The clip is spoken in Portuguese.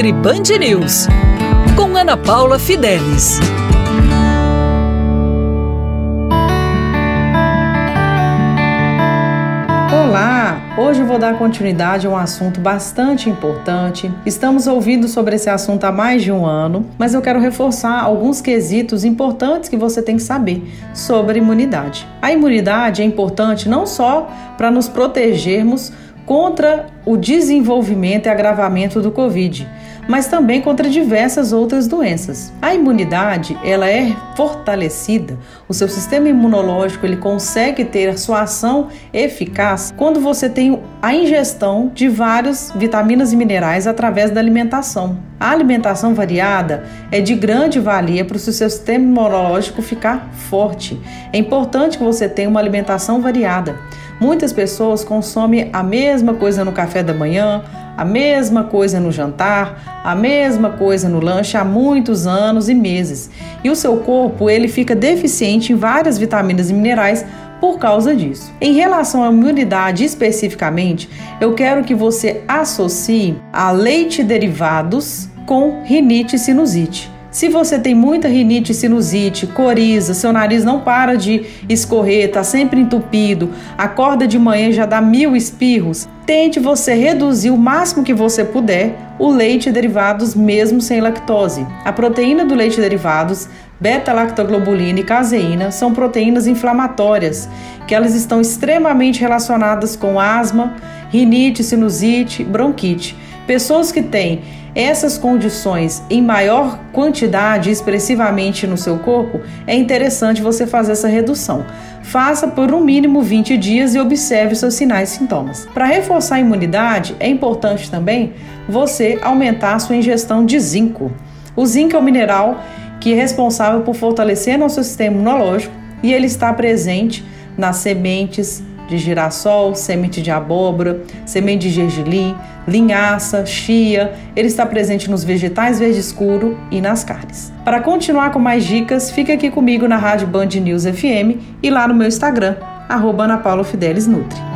Nutri Band News, com Ana Paula Fidelis. Olá! Hoje eu vou dar continuidade a um assunto bastante importante. Estamos ouvindo sobre esse assunto há mais de um ano, mas eu quero reforçar alguns quesitos importantes que você tem que saber sobre imunidade. A imunidade é importante não só para nos protegermos contra o desenvolvimento e agravamento do Covid, mas também contra diversas outras doenças. A imunidade, ela é fortalecida, o seu sistema imunológico, ele consegue ter a sua ação eficaz quando você tem a ingestão de várias vitaminas e minerais através da alimentação. A alimentação variada é de grande valia para o seu sistema imunológico ficar forte. É importante que você tenha uma alimentação variada. Muitas pessoas consomem a mesma coisa no café da manhã, a mesma coisa no jantar, a mesma coisa no lanche há muitos anos e meses. E o seu corpo, ele fica deficiente em várias vitaminas e minerais por causa disso. Em relação à imunidade especificamente, eu quero que você associe a leite derivados com rinite e sinusite. Se você tem muita rinite, sinusite, coriza, seu nariz não para de escorrer, está sempre entupido, acorda de manhã já dá mil espirros, tente você reduzir o máximo que você puder o leite e derivados mesmo sem lactose. A proteína do leite e derivados, beta-lactoglobulina e caseína são proteínas inflamatórias, que elas estão extremamente relacionadas com asma, rinite, sinusite, bronquite. Pessoas que têm essas condições em maior quantidade, expressivamente no seu corpo, é interessante você fazer essa redução. Faça por um mínimo 20 dias e observe seus sinais e sintomas. Para reforçar a imunidade, é importante também você aumentar a sua ingestão de zinco. O zinco é o mineral que é responsável por fortalecer nosso sistema imunológico e ele está presente nas sementes, de girassol, semente de abóbora, semente de gergelim, linhaça, chia. Ele está presente nos vegetais verde escuro e nas carnes. Para continuar com mais dicas, fique aqui comigo na Rádio Band News FM e lá no meu Instagram, arroba Ana Paula Fidelis Nutri.